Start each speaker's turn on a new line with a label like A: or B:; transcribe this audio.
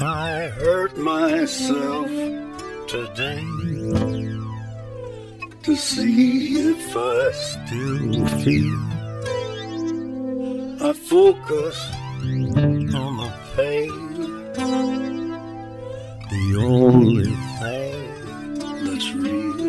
A: I hurt myself today to see if I still feel. I focus on the pain, the only thing that's real.